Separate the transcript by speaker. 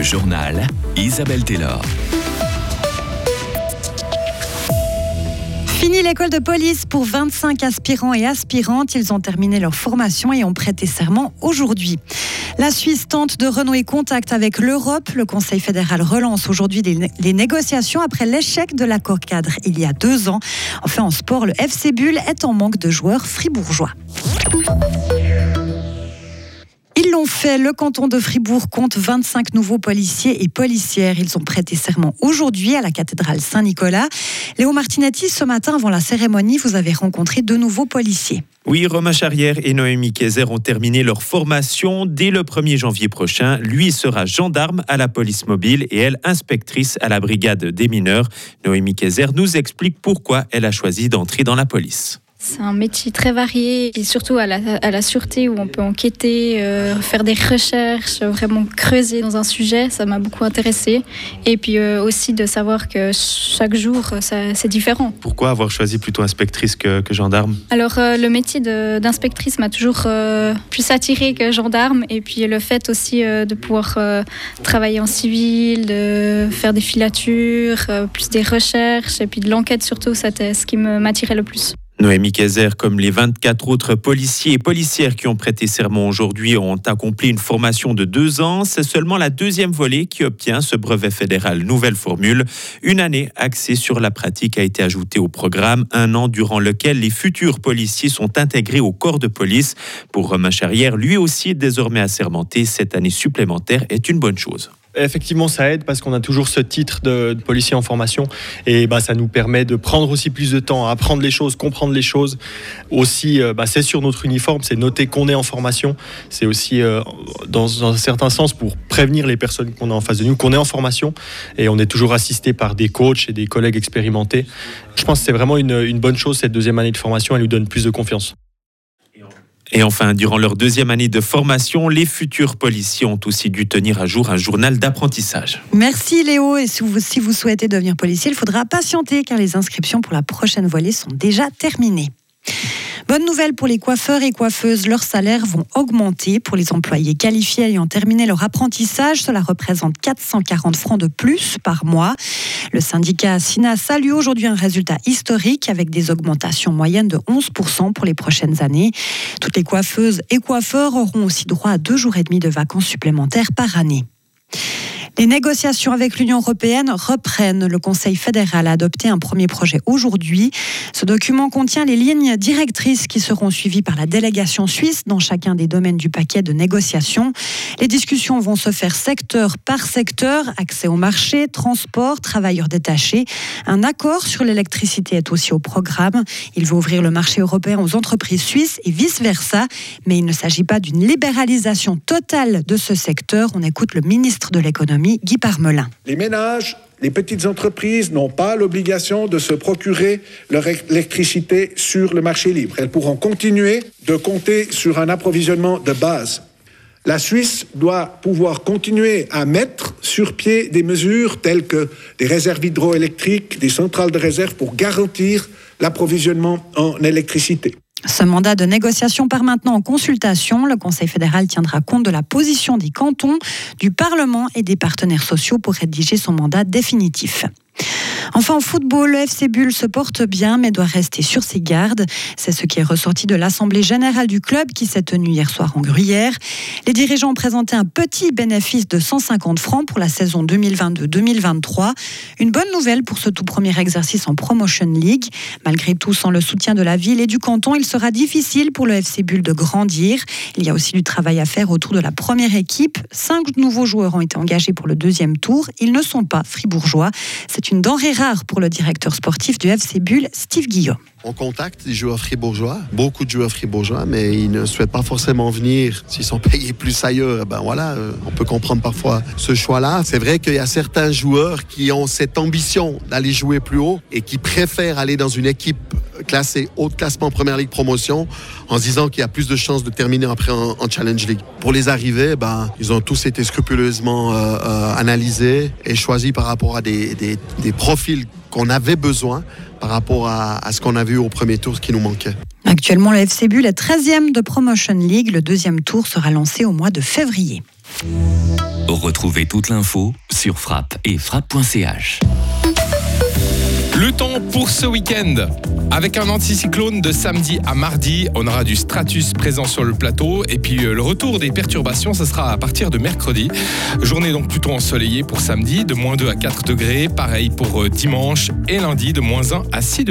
Speaker 1: Le journal Isabelle Taylor.
Speaker 2: Fini l'école de police pour 25 aspirants et aspirantes. Ils ont terminé leur formation et ont prêté serment aujourd'hui. La Suisse tente de renouer contact avec l'Europe. Le Conseil fédéral relance aujourd'hui les négociations après l'échec de l'accord cadre il y a deux ans. Enfin, en sport, le FC Bull est en manque de joueurs fribourgeois. Fait. Le canton de Fribourg compte 25 nouveaux policiers et policières. Ils ont prêté serment aujourd'hui à la cathédrale Saint-Nicolas. Léo Martinetti, ce matin, avant la cérémonie, vous avez rencontré deux nouveaux policiers.
Speaker 3: Oui, Romain Charrière et Noémie Kayser ont terminé leur formation dès le 1er janvier prochain. Lui sera gendarme à la police mobile et elle inspectrice à la brigade des mineurs. Noémie Kayser nous explique pourquoi elle a choisi d'entrer dans la police.
Speaker 4: C'est un métier très varié et surtout à la, sûreté où on peut enquêter, euh, faire des recherches, vraiment creuser dans un sujet. Ça m'a beaucoup intéressé. Et puis euh, aussi de savoir que chaque jour, c'est différent.
Speaker 3: Pourquoi avoir choisi plutôt inspectrice que, gendarme?
Speaker 4: Alors euh, le métier d'inspectrice m'a toujours plus attiré que gendarme. Et puis le fait aussi de pouvoir travailler en civil, de faire des filatures, plus des recherches et puis de l'enquête surtout, c'était ce qui m'attirait le plus.
Speaker 3: Noémie Kayser, comme les 24 autres policiers et policières qui ont prêté serment aujourd'hui, ont accompli une formation de deux ans. C'est seulement la deuxième volée qui obtient ce brevet fédéral nouvelle formule. Une année axée sur la pratique a été ajoutée au programme, un an durant lequel les futurs policiers sont intégrés au corps de police. Pour Romain Charrière, lui aussi désormais assermenté, cette année supplémentaire est une bonne chose.
Speaker 5: Effectivement, ça aide parce qu'on a toujours ce titre de, policier en formation et bah, ça nous permet de prendre aussi plus de temps à apprendre les choses, comprendre les choses. Aussi, euh, bah, c'est sur notre uniforme, c'est noté qu'on est en formation. C'est aussi, euh, dans, un certain sens, pour prévenir les personnes qu'on a en face de nous, qu'on est en formation et on est toujours assisté par des coachs et des collègues expérimentés. Je pense que c'est vraiment une bonne chose cette deuxième année de formation, elle nous donne plus de confiance.
Speaker 3: Et enfin, durant leur deuxième année de formation, les futurs policiers ont aussi dû tenir à jour un journal d'apprentissage.
Speaker 2: Merci Léo. Et si vous, souhaitez devenir policier, il faudra patienter car les inscriptions pour la prochaine volée sont déjà terminées. Bonne nouvelle pour les coiffeurs et coiffeuses, leurs salaires vont augmenter. Pour les employés qualifiés ayant terminé leur apprentissage, cela représente 440 francs de plus par mois. Le syndicat SINA salue aujourd'hui un résultat historique avec des augmentations moyennes de 11% pour les prochaines années. Toutes les coiffeuses et coiffeurs auront aussi droit à deux jours et demi de vacances supplémentaires par année. Les négociations avec l'Union européenne reprennent. Le Conseil fédéral a adopté un premier projet aujourd'hui. Ce document contient les lignes directrices qui seront suivies par la délégation suisse dans chacun des domaines du paquet de négociations. Les discussions vont se faire secteur par secteur, accès au marché, transport, travailleurs détachés. Un accord sur l'électricité est aussi au programme. Il va ouvrir le marché européen aux entreprises suisses et vice-versa. Mais il ne s'agit pas d'une libéralisation totale de ce secteur. On écoute le ministre de l'économie
Speaker 6: Les ménages, les petites entreprises n'ont pas l'obligation de se procurer leur électricité sur le marché libre. Elles pourront continuer de compter sur un approvisionnement de base. La Suisse doit pouvoir continuer à mettre sur pied des mesures telles que des réserves hydroélectriques, des centrales de réserve pour garantir l'approvisionnement en électricité.
Speaker 2: Ce mandat de négociation part maintenant en consultation. Le Conseil fédéral tiendra compte de la position des cantons, du Parlement et des partenaires sociaux pour rédiger son mandat définitif. Enfin, en football, le FC Bull se porte bien, mais doit rester sur ses gardes. C'est ce qui est ressorti de l'Assemblée générale du club qui s'est tenue hier soir en Gruyère. Les dirigeants ont présenté un petit bénéfice de 150 francs pour la saison 2022-2023. Une bonne nouvelle pour ce tout premier exercice en Promotion League. Malgré tout, sans le soutien de la ville et du canton, il sera difficile pour le FC Bull de grandir. Il y a aussi du travail à faire autour de la première équipe. Cinq nouveaux joueurs ont été engagés pour le deuxième tour. Ils ne sont pas fribourgeois. C'est une denrée pour le directeur sportif du FC Bull, Steve Guillaume.
Speaker 7: On contacte des joueurs fribourgeois, beaucoup de joueurs fribourgeois, mais ils ne souhaitent pas forcément venir. S'ils sont payés plus ailleurs, ben voilà, euh, on peut comprendre parfois ce choix-là. C'est vrai qu'il y a certains joueurs qui ont cette ambition d'aller jouer plus haut et qui préfèrent aller dans une équipe classé haut de classement Première Ligue promotion en se disant qu'il y a plus de chances de terminer après en, en Challenge League. Pour les arrivées, ben, ils ont tous été scrupuleusement euh, euh, analysés et choisis par rapport à des profils qu'on avait besoin par rapport à, à ce qu'on a vu au premier tour, ce qui nous manquait.
Speaker 2: Actuellement, le FC Bull est 13e de Promotion League. Le deuxième tour sera lancé au mois de février.
Speaker 1: Retrouvez toute l'info sur frappe et frappe.ch.
Speaker 8: Le temps pour ce week-end. Avec un anticyclone de samedi à mardi, on aura du stratus présent sur le plateau et puis euh, le retour des perturbations, ce sera à partir de mercredi. Journée donc plutôt ensoleillée pour samedi, de moins 2 à 4 degrés. Pareil pour euh, dimanche et lundi, de moins 1 à 6 degrés.